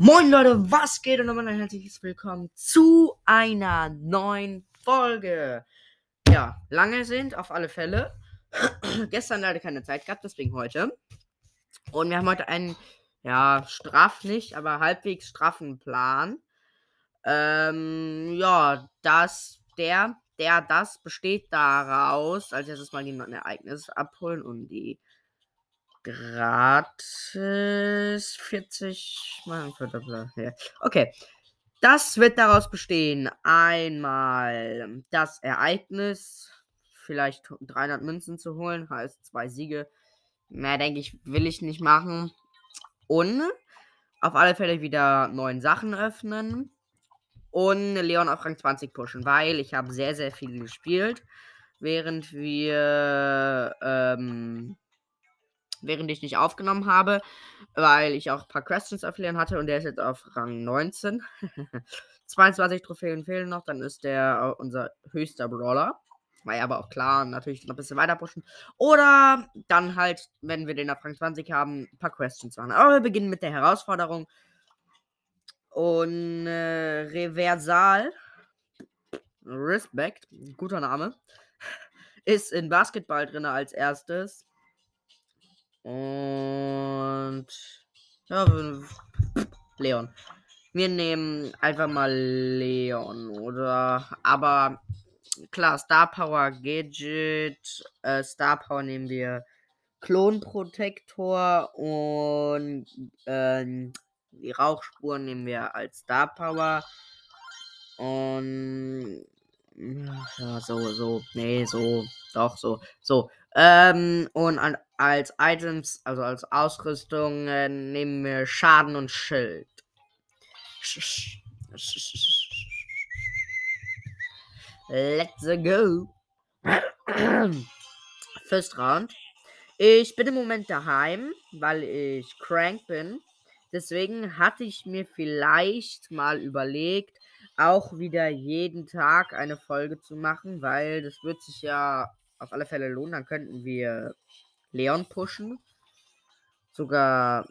Moin Leute, was geht und nochmal ein herzliches Willkommen zu einer neuen Folge. Ja, lange sind auf alle Fälle. Gestern leider keine Zeit gehabt, deswegen heute. Und wir haben heute einen, ja, straff nicht, aber halbwegs straffen Plan. Ähm, ja, das, der, der, das besteht daraus, als erstes mal die Ereignis abholen und die gratis 40 Mal ja. Okay. Das wird daraus bestehen. Einmal das Ereignis, vielleicht 300 Münzen zu holen, heißt zwei Siege. Mehr denke ich, will ich nicht machen. Und auf alle Fälle wieder neuen Sachen öffnen. Und Leon auf Rang 20 pushen, weil ich habe sehr, sehr viel gespielt. Während wir ähm, während ich nicht aufgenommen habe, weil ich auch ein paar Questions erklären hatte und der ist jetzt auf Rang 19. 22 Trophäen fehlen noch, dann ist der äh, unser höchster Brawler. War ja aber auch klar, natürlich noch ein bisschen weiter pushen. Oder dann halt, wenn wir den auf Rang 20 haben, ein paar Questions machen. Aber wir beginnen mit der Herausforderung. Und äh, Reversal, Respect, guter Name, ist in Basketball drin als erstes. Und ja, Leon. Wir nehmen einfach mal Leon, oder? Aber klar, Star Power Gadget, äh, Star Power nehmen wir Klonprotektor und äh, die Rauchspuren nehmen wir als Star Power. Und ja, so, so, nee, so, doch, so, so. Ähm, und an, als Items, also als Ausrüstung, äh, nehmen wir Schaden und Schild. Let's go. First Round. Ich bin im Moment daheim, weil ich crank bin. Deswegen hatte ich mir vielleicht mal überlegt, auch wieder jeden Tag eine Folge zu machen, weil das wird sich ja auf alle Fälle lohnen. Dann könnten wir Leon pushen. Sogar,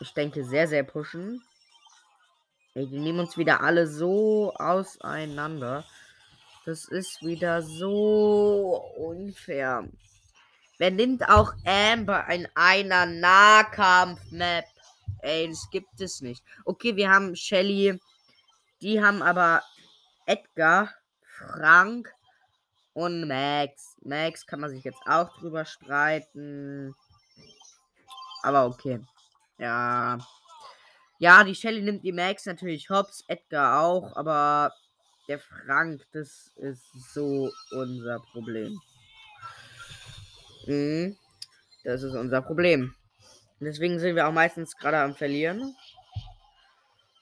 ich denke, sehr, sehr pushen. Ey, die nehmen uns wieder alle so auseinander. Das ist wieder so unfair. Wer nimmt auch Amber in einer Nahkampf-Map? Ey, das gibt es nicht. Okay, wir haben Shelly. Die haben aber Edgar, Frank, und Max. Max kann man sich jetzt auch drüber streiten. Aber okay. Ja. Ja, die Shelly nimmt die Max natürlich hops, Edgar auch, aber der Frank, das ist so unser Problem. Mhm. Das ist unser Problem. Deswegen sind wir auch meistens gerade am Verlieren.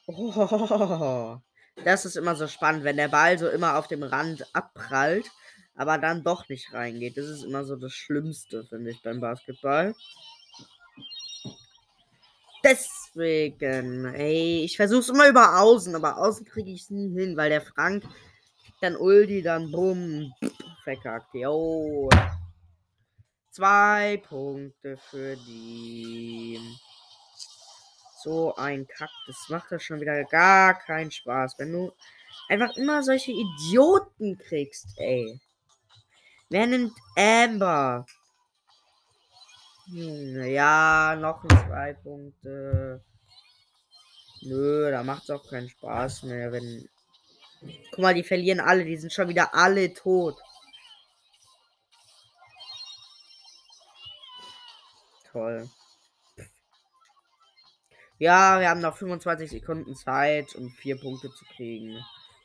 Oh, das ist immer so spannend, wenn der Ball so immer auf dem Rand abprallt aber dann doch nicht reingeht. Das ist immer so das Schlimmste, finde ich, beim Basketball. Deswegen, ey, ich versuche es immer über Außen, aber Außen kriege ich es nie hin, weil der Frank dann Ulti, dann bumm, verkackt. Jo. Zwei Punkte für die. So ein Kack, das macht das schon wieder gar keinen Spaß, wenn du einfach immer solche Idioten kriegst, ey. Wer nimmt Amber? Hm, ja, noch zwei Punkte. Nö, da macht es auch keinen Spaß mehr, wenn. Guck mal, die verlieren alle, die sind schon wieder alle tot. Toll. Ja, wir haben noch 25 Sekunden Zeit, um vier Punkte zu kriegen.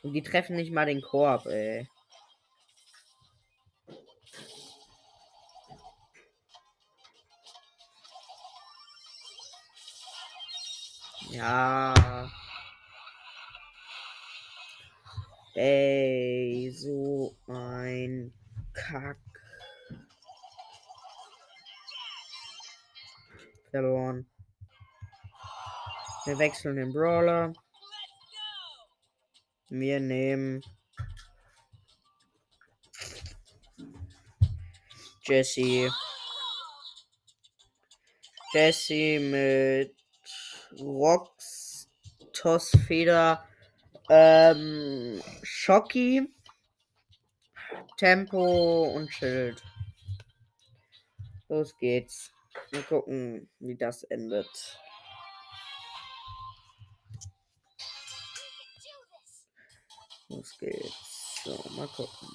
Und die treffen nicht mal den Korb, ey. Ja. Ey, so ein Kack. Verloren. Wir wechseln den Brawler. Wir nehmen Jesse. Jesse mit Rox Toss, Feder, ähm, Schocki, Tempo und Schild. Los geht's. Mal gucken, wie das endet. Los geht's. So, mal gucken.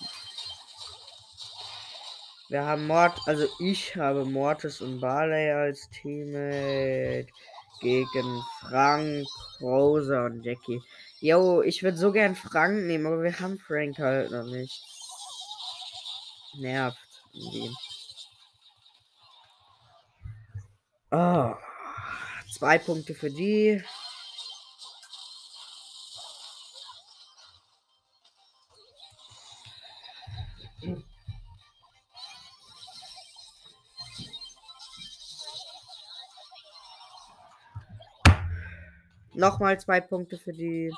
Wir haben Mord, also ich habe Mortis und Barley als Teammate gegen Frank, Rosa und Jackie. Yo, ich würde so gern Frank nehmen, aber wir haben Frank halt noch nicht. Nervt irgendwie. Oh, zwei Punkte für die. Nochmal zwei Punkte für die.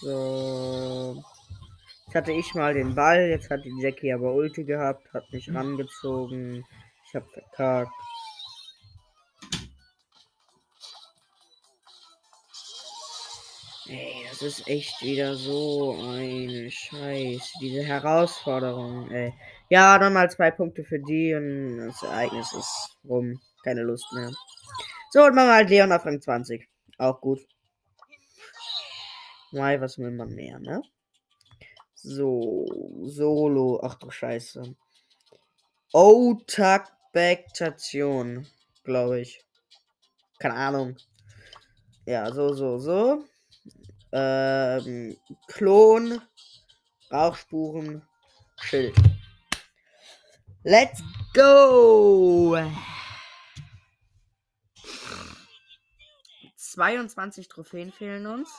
So. Jetzt hatte ich mal den Ball, jetzt hat die Jackie aber Ulti gehabt, hat mich rangezogen. Ich hab verkackt. Das ist echt wieder so eine Scheiße. Diese Herausforderung, ey. Ja, nochmal zwei Punkte für die und das Ereignis ist rum. Keine Lust mehr. So, und machen wir halt Leon auf Rang 20. Auch gut. Mai, was will man mehr, ne? So, Solo. Ach du Scheiße. Otakbektation, glaube ich. Keine Ahnung. Ja, so, so, so ähm, Klon, Rauchspuren, Schild. Let's go! 22 Trophäen fehlen uns.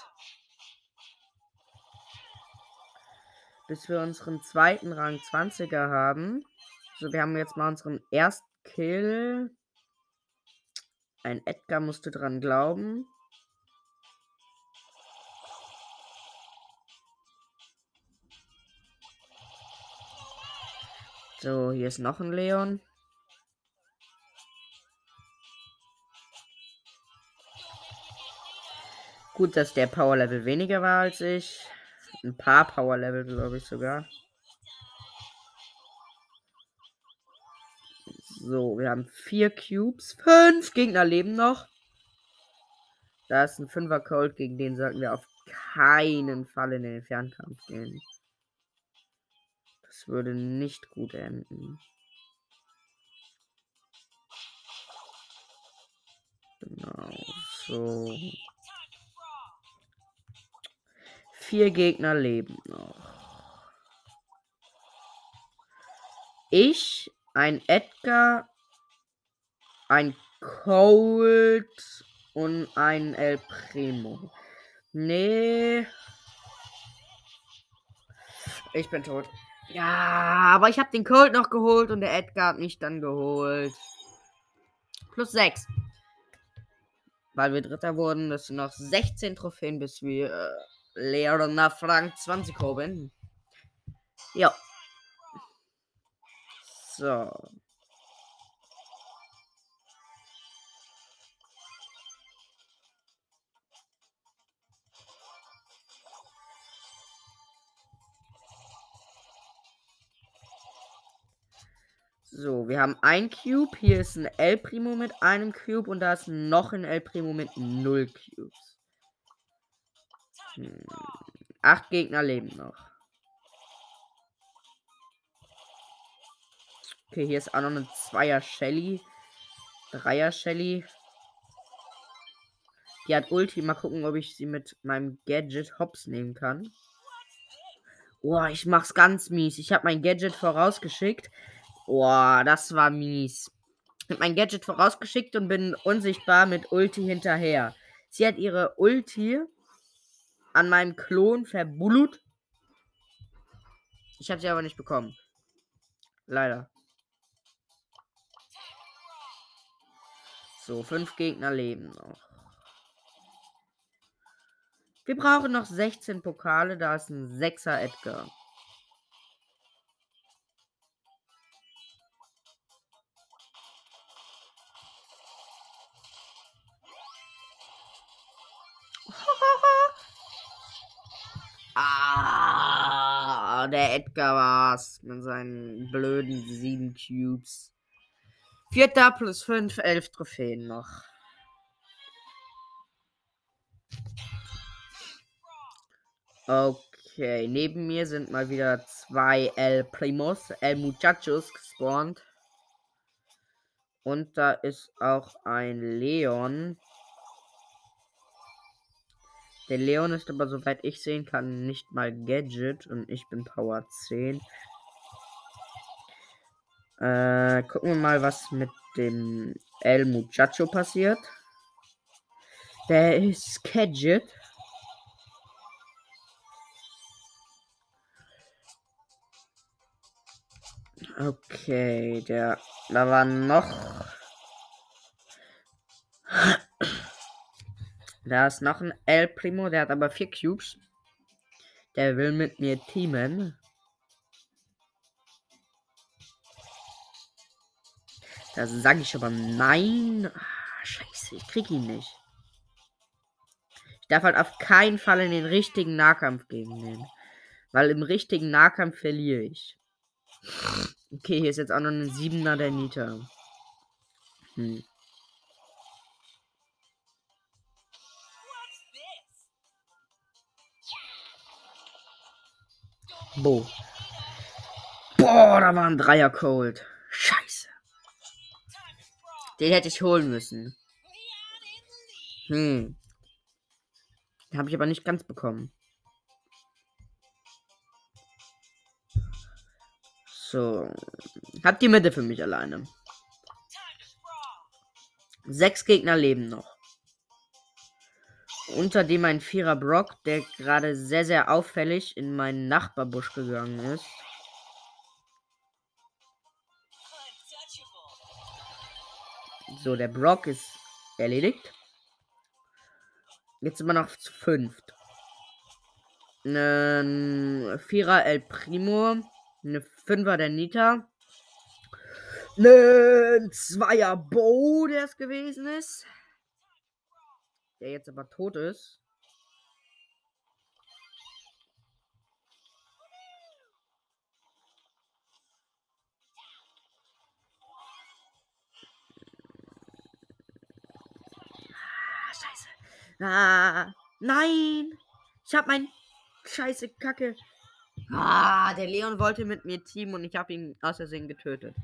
Bis wir unseren zweiten Rang 20er haben. So, wir haben jetzt mal unseren ersten Kill. Ein Edgar musste dran glauben. So, hier ist noch ein Leon. Gut, dass der Power Level weniger war als ich. Ein paar Power Level, glaube ich sogar. So, wir haben vier Cubes. Fünf Gegner leben noch. Da ist ein Fünfer Cold, gegen den sollten wir auf keinen Fall in den Fernkampf gehen. Das würde nicht gut enden. Genau, so. Vier Gegner leben noch. Ich, ein Edgar, ein Cold und ein El Primo. Nee. Ich bin tot. Ja, aber ich habe den Colt noch geholt und der Edgar hat mich dann geholt. Plus 6. Weil wir Dritter wurden. Das sind noch 16 Trophäen, bis wir äh, nach Frank 20 kommen. Ja. So. So, wir haben ein Cube. Hier ist ein El Primo mit einem Cube und da ist noch ein El Primo mit null Cubes. Hm. Acht Gegner leben noch. Okay, hier ist auch noch eine Zweier Shelly. Dreier Shelly. Die hat Ulti. Mal gucken, ob ich sie mit meinem Gadget Hops nehmen kann. Boah, ich mach's ganz mies. Ich habe mein Gadget vorausgeschickt. Boah, das war mies. Ich habe mein Gadget vorausgeschickt und bin unsichtbar mit Ulti hinterher. Sie hat ihre Ulti an meinem Klon verbullut. Ich habe sie aber nicht bekommen. Leider. So, fünf Gegner leben noch. Wir brauchen noch 16 Pokale, da ist ein 6er Edgar. Der Edgar war's mit seinen blöden sieben Cubes. Vierter plus fünf, elf Trophäen noch. Okay, neben mir sind mal wieder zwei El Primos, El Muchachos gespawnt. Und da ist auch ein Leon. Der Leon ist aber, soweit ich sehen kann, nicht mal Gadget und ich bin Power 10. Äh, gucken wir mal, was mit dem El Muchacho passiert. Der ist Gadget. Okay, der. Da war noch. Da ist noch ein El Primo, der hat aber vier Cubes. Der will mit mir teamen. Da sage ich aber nein. Ah, scheiße, ich krieg ihn nicht. Ich darf halt auf keinen Fall in den richtigen Nahkampf gegen den. Weil im richtigen Nahkampf verliere ich. Okay, hier ist jetzt auch noch ein Siebener der Nita. Hm. Bo. Boah, da war ein Dreier Cold. Scheiße. Den hätte ich holen müssen. Hm. Den habe ich aber nicht ganz bekommen. So. Hat die Mitte für mich alleine. Sechs Gegner leben noch. Unter dem ein Vierer Brock, der gerade sehr, sehr auffällig in meinen Nachbarbusch gegangen ist. So, der Brock ist erledigt. Jetzt sind wir noch zu fünft. Ein Vierer El Primo. Eine Fünfer der Nita. Ein Zweier Bo, der es gewesen ist. Der jetzt aber tot ist. Ah, scheiße. Ah, nein. Ich hab mein scheiße Kacke Ah, der Leon wollte mit mir teamen und ich habe ihn aus Versehen getötet.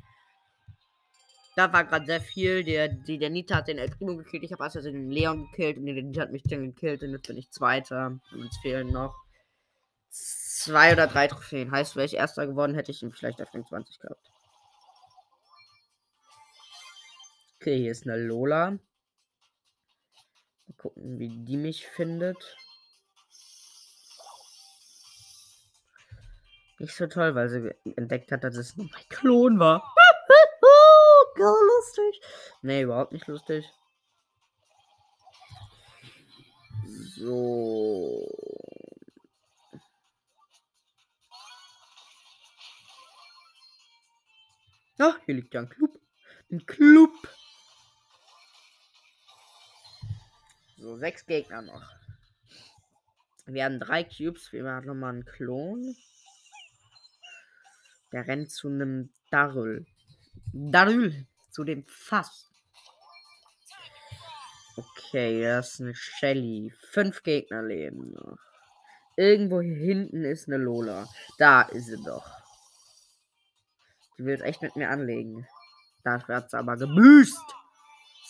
Da war gerade sehr viel. Der, die, der Nita hat den El Primo gekillt. Ich habe aus Versehen den Leon gekillt und der Nita hat mich dann gekillt und jetzt bin ich Zweiter. Und es fehlen noch zwei oder drei Trophäen. Heißt, wäre ich Erster geworden, hätte ich ihn vielleicht auf den 20 gehabt. Okay, hier ist eine Lola. Mal gucken, wie die mich findet. Nicht so toll, weil sie entdeckt hat, dass es nur mein Klon war. Lustig. Nee, überhaupt nicht lustig. So. Ach, hier liegt ja ein Club. Ein Club. So, sechs Gegner noch. Wir haben drei Cubes. Wir machen nochmal einen Klon. Der rennt zu einem Darül. Darül, zu dem Fass. Okay, das ist eine Shelly. Fünf Gegner leben noch. Irgendwo hier hinten ist eine Lola. Da ist sie doch. Die will echt mit mir anlegen. Da wird sie aber gebüßt.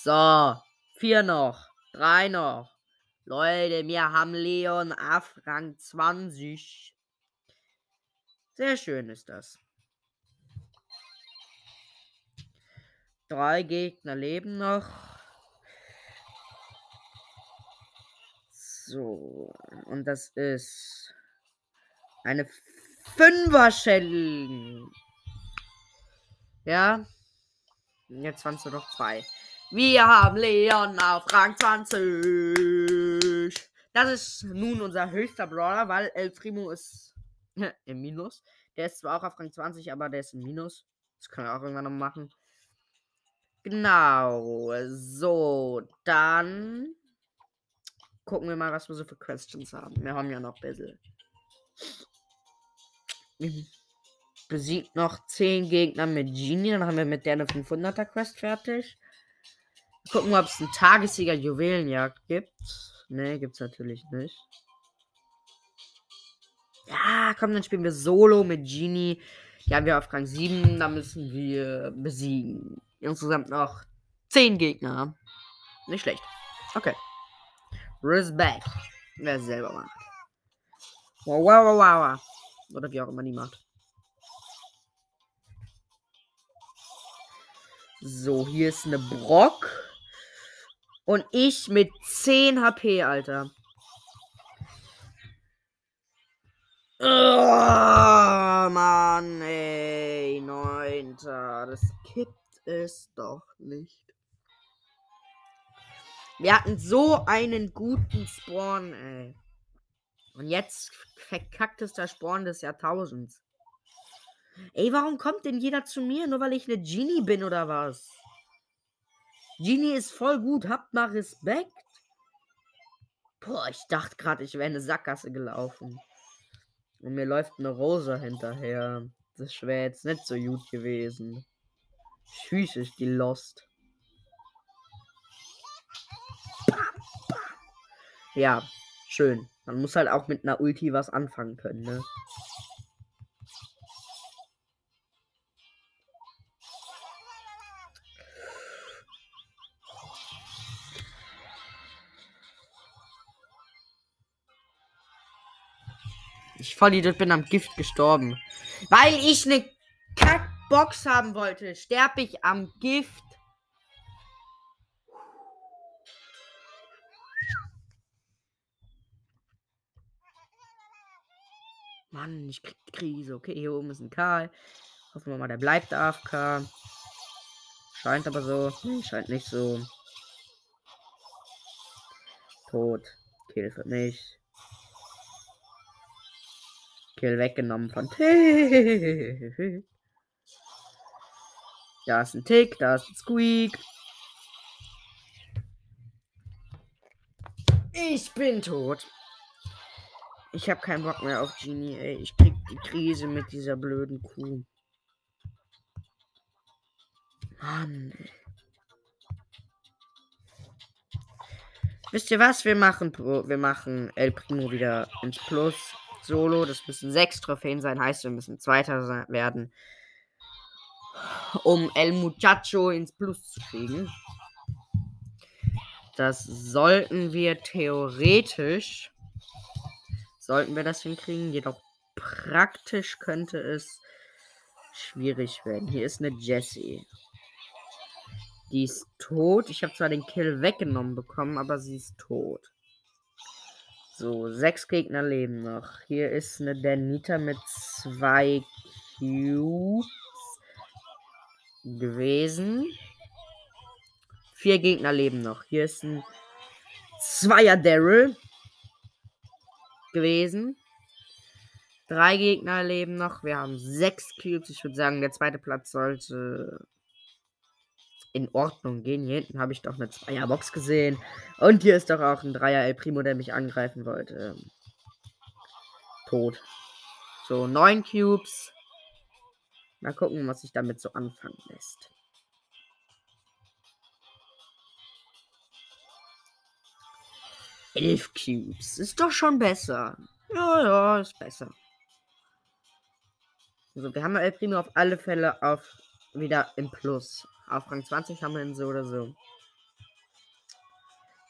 So, vier noch. Drei noch. Leute, wir haben Leon auf Rang 20. Sehr schön ist das. Drei Gegner leben noch. So, und das ist eine Fünfer-Shell. Ja. Jetzt waren es nur noch zwei. Wir haben Leon auf Rang 20. Das ist nun unser höchster Brawler, weil El Primo ist im Minus. Der ist zwar auch auf Rang 20, aber der ist im Minus. Das können wir auch irgendwann noch machen. Genau. So, dann gucken wir mal, was wir so für Questions haben. Wir haben ja noch ein bisschen. Besiegt noch 10 Gegner mit Genie. Dann haben wir mit der eine 500er Quest fertig. Gucken, ob es einen Tagessieger Juwelenjagd gibt. Ne, gibt's natürlich nicht. Ja, komm, dann spielen wir Solo mit Genie. Die haben wir auf Rang 7. Da müssen wir besiegen. Insgesamt noch 10 Gegner. Nicht schlecht. Okay. Respect. Wer es selber macht. Wow, wow, wow, wow. Oder wie auch immer die macht. So, hier ist eine Brock. Und ich mit 10 HP, Alter. Oh, Mann, ey. Neunter. Das es doch nicht. Wir hatten so einen guten Spawn, ey. Und jetzt verkackt es der Spawn des Jahrtausends. Ey, warum kommt denn jeder zu mir? Nur weil ich eine Genie bin oder was? Genie ist voll gut. Habt mal Respekt. Boah, ich dachte gerade, ich wäre eine Sackgasse gelaufen. Und mir läuft eine Rosa hinterher. Das wäre jetzt nicht so gut gewesen. Tschüss, ist die Lost. Ja, schön. Man muss halt auch mit einer Ulti was anfangen können, ne? Ich Vollidiot bin am Gift gestorben. Weil ich eine Kackbox haben wollte, sterbe ich am Gift. Mann, ich krieg die Krise. Okay, hier oben ist ein Karl. Hoffen wir mal, der bleibt AFK. Scheint aber so. Hm, scheint nicht so. Tot. Kill für mich. Kill weggenommen von. Da ist ein Tick, da ist ein Squeak. Ich bin tot. Ich habe keinen Bock mehr auf Genie, ey. Ich krieg die Krise mit dieser blöden Kuh. Mann. Wisst ihr was? Wir machen wir machen El Primo wieder ins Plus. Solo. Das müssen sechs Trophäen sein. Heißt, wir müssen Zweiter werden. Um El Muchacho ins Plus zu kriegen. Das sollten wir theoretisch. Sollten wir das hinkriegen. Jedoch praktisch könnte es schwierig werden. Hier ist eine Jessie. Die ist tot. Ich habe zwar den Kill weggenommen bekommen, aber sie ist tot. So, sechs Gegner leben noch. Hier ist eine Danita mit zwei Cubes gewesen. Vier Gegner leben noch. Hier ist ein Zweier Daryl gewesen. Drei Gegner leben noch. Wir haben sechs Cubes. Ich würde sagen, der zweite Platz sollte in Ordnung gehen. Hier hinten habe ich doch eine Zweierbox gesehen. Und hier ist doch auch ein Dreier El Primo, der mich angreifen wollte. Tot. So, neun Cubes. Mal gucken, was sich damit so anfangen lässt. Elf Cubes. Ist doch schon besser. Ja, ja, ist besser. So, wir haben El Primo auf alle Fälle auf wieder im Plus. Auf Rang 20 haben wir ihn so oder so.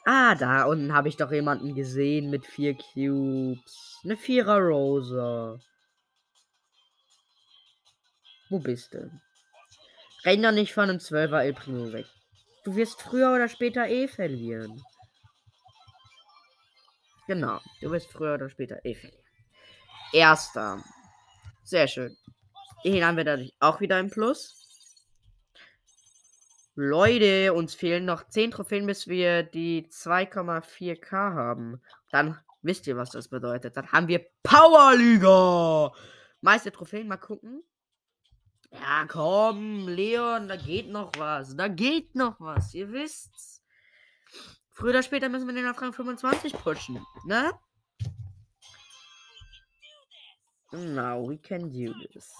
Ah, da unten habe ich doch jemanden gesehen mit vier Cubes. Eine Vierer Rosa. Wo bist du? Renn doch nicht von einem 12er El Primo weg. Du wirst früher oder später eh verlieren. Genau, du wirst früher oder später eh verlieren. Erster. Sehr schön. Den haben wir dadurch auch wieder im Plus. Leute, uns fehlen noch 10 Trophäen, bis wir die 2,4k haben. Dann wisst ihr, was das bedeutet. Dann haben wir Powerliga. Meiste Trophäen, mal gucken. Ja, komm, Leon, da geht noch was. Da geht noch was. Ihr wisst's. Früher oder später müssen wir den auf Rang 25 pushen, ne? Now we can do this.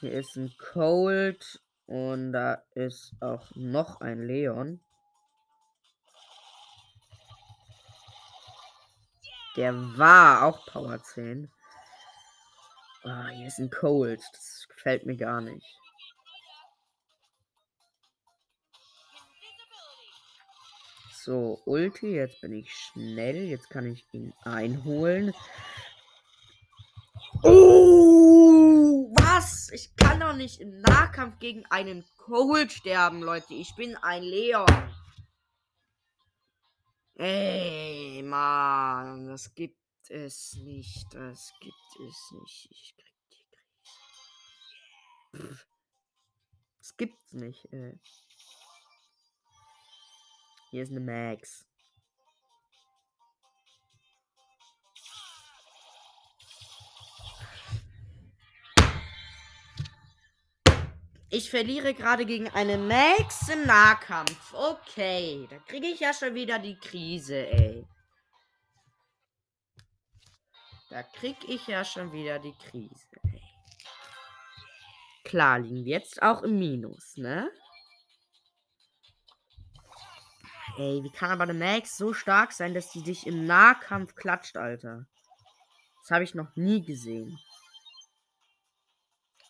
Hier ist ein Cold und da ist auch noch ein Leon. Der war auch Power 10. Oh, ah, hier ist ein Cold. Das gefällt mir gar nicht. So, Ulti, jetzt bin ich schnell. Jetzt kann ich ihn einholen. Oh, was? Ich kann doch nicht im Nahkampf gegen einen Cold sterben, Leute. Ich bin ein Leon. Ey, Mann, das gibt es nicht. Das gibt es nicht. Ich krieg die Krise. Das gibt's nicht, ey. Hier ist eine Max. Ich verliere gerade gegen eine Max im Nahkampf. Okay, da kriege ich ja schon wieder die Krise, ey. Da krieg ich ja schon wieder die Krise, ey. Klar, liegen wir jetzt auch im Minus, ne? Ey, wie kann aber eine Max so stark sein, dass die dich im Nahkampf klatscht, Alter? Das habe ich noch nie gesehen.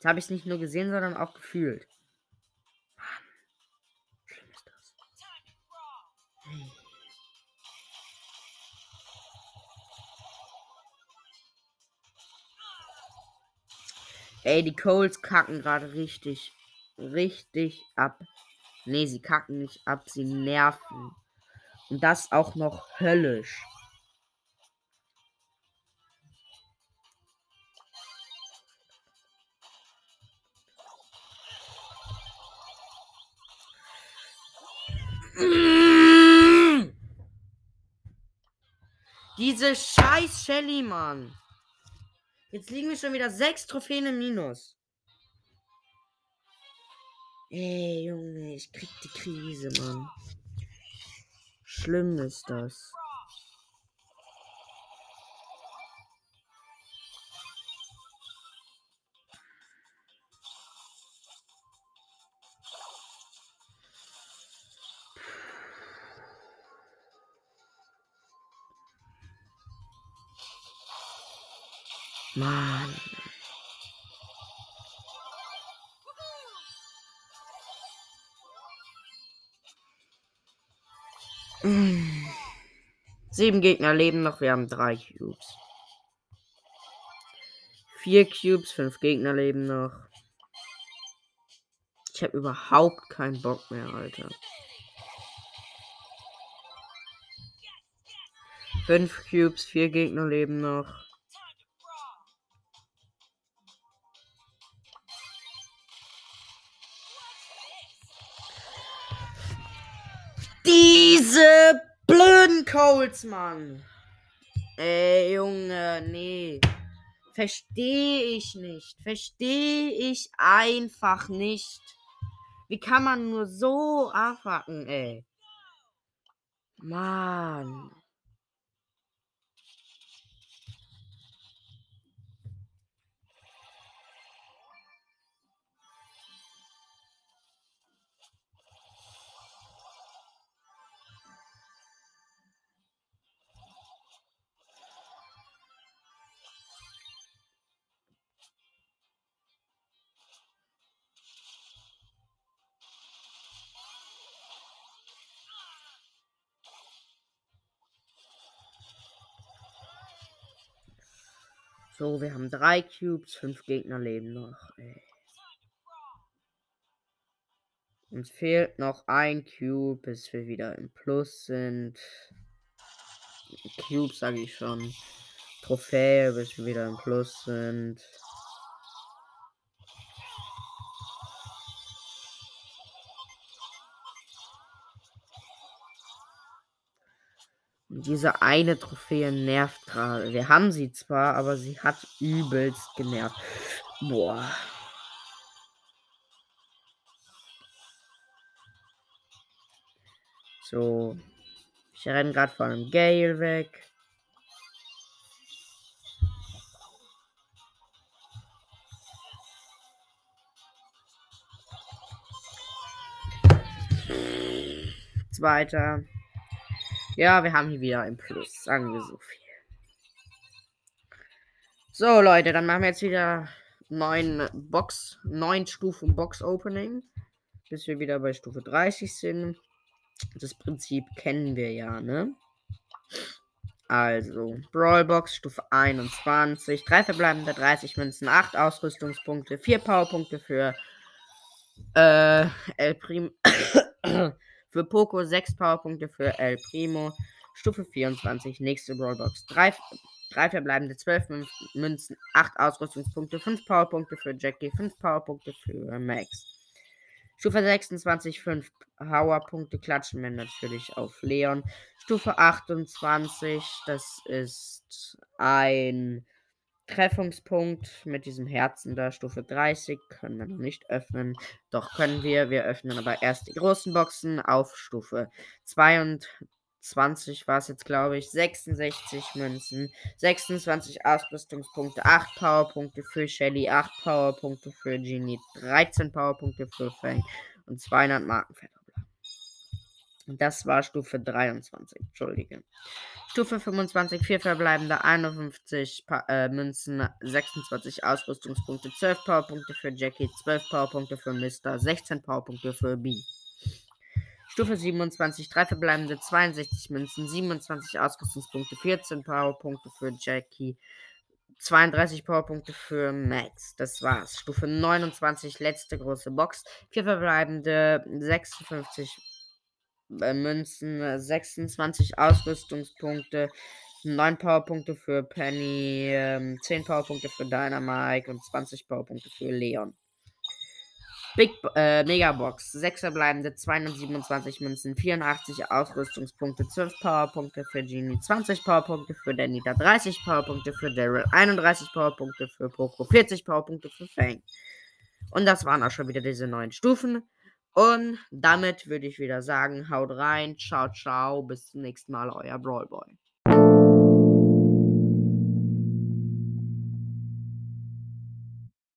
Jetzt habe ich es nicht nur gesehen, sondern auch gefühlt. Schlimm ist das. Ey, die Coles kacken gerade richtig, richtig ab. Nee, sie kacken nicht ab, sie nerven. Und das auch noch höllisch. Diese scheiß Shelly, Mann. Jetzt liegen wir schon wieder sechs Trophäen im Minus. Ey, Junge, ich krieg die Krise, Mann. Schlimm ist das. Mann. Sieben Gegner leben noch, wir haben drei Cubes. Vier Cubes, fünf Gegner leben noch. Ich habe überhaupt keinen Bock mehr, Alter. Fünf Cubes, vier Gegner leben noch. Coles, Mann. Ey, Junge, nee. Verstehe ich nicht. Verstehe ich einfach nicht. Wie kann man nur so abhacken, ey? Mann. So, wir haben drei Cubes, fünf Gegner leben noch. Ey. Uns fehlt noch ein Cube, bis wir wieder im Plus sind. Cube sage ich schon. Trophäe, bis wir wieder im Plus sind. Diese eine Trophäe nervt gerade. Wir haben sie zwar, aber sie hat übelst genervt. Boah. So. Ich renne gerade von einem Gale weg. Zweiter. Ja, wir haben hier wieder ein Plus. Sagen wir so viel. So, Leute, dann machen wir jetzt wieder neun Box, neun Stufen Box Opening. Bis wir wieder bei Stufe 30 sind. Das Prinzip kennen wir ja, ne? Also, Brawlbox Stufe 21. Drei verbleibende 30 Münzen, 8 Ausrüstungspunkte, 4 Powerpunkte für äh, El Primo. für Poco, 6 Powerpunkte für El Primo. Stufe 24. Nächste Brawlbox. 3 drei verbleibende 12 Münzen, 8 Ausrüstungspunkte, 5 Powerpunkte für Jackie, 5 Powerpunkte für Max. Stufe 26, 5 Powerpunkte klatschen wir natürlich auf Leon. Stufe 28, das ist ein Treffungspunkt mit diesem Herzen da. Stufe 30 können wir noch nicht öffnen. Doch können wir. Wir öffnen aber erst die großen Boxen auf Stufe 22. 20 war es jetzt, glaube ich. 66 Münzen, 26 Ausrüstungspunkte, 8 Powerpunkte für Shelly, 8 Powerpunkte für Genie, 13 Powerpunkte für Fang und 200 Markenverdoppler. Das war Stufe 23, entschuldige. Stufe 25, 4 verbleibende, 51 pa äh, Münzen, 26 Ausrüstungspunkte, 12 Powerpunkte für Jackie, 12 Powerpunkte für Mister, 16 Powerpunkte für B. Stufe 27, 3 verbleibende 62 Münzen, 27 Ausrüstungspunkte, 14 Powerpunkte für Jackie, 32 Powerpunkte für Max. Das war's. Stufe 29, letzte große Box. 4 verbleibende 56 äh, Münzen, 26 Ausrüstungspunkte, 9 Powerpunkte für Penny, äh, 10 Powerpunkte für Dynamite und 20 Powerpunkte für Leon. Big äh, Megabox, 6 verbleibende 227 Münzen, 84 Ausrüstungspunkte, 12 Powerpunkte für Genie, 20 Powerpunkte für Danita, 30 Powerpunkte für Daryl, 31 Powerpunkte für Poco, 40 Powerpunkte für Fang. Und das waren auch schon wieder diese neuen Stufen. Und damit würde ich wieder sagen, haut rein, ciao, ciao, bis zum nächsten Mal, euer Brawlboy.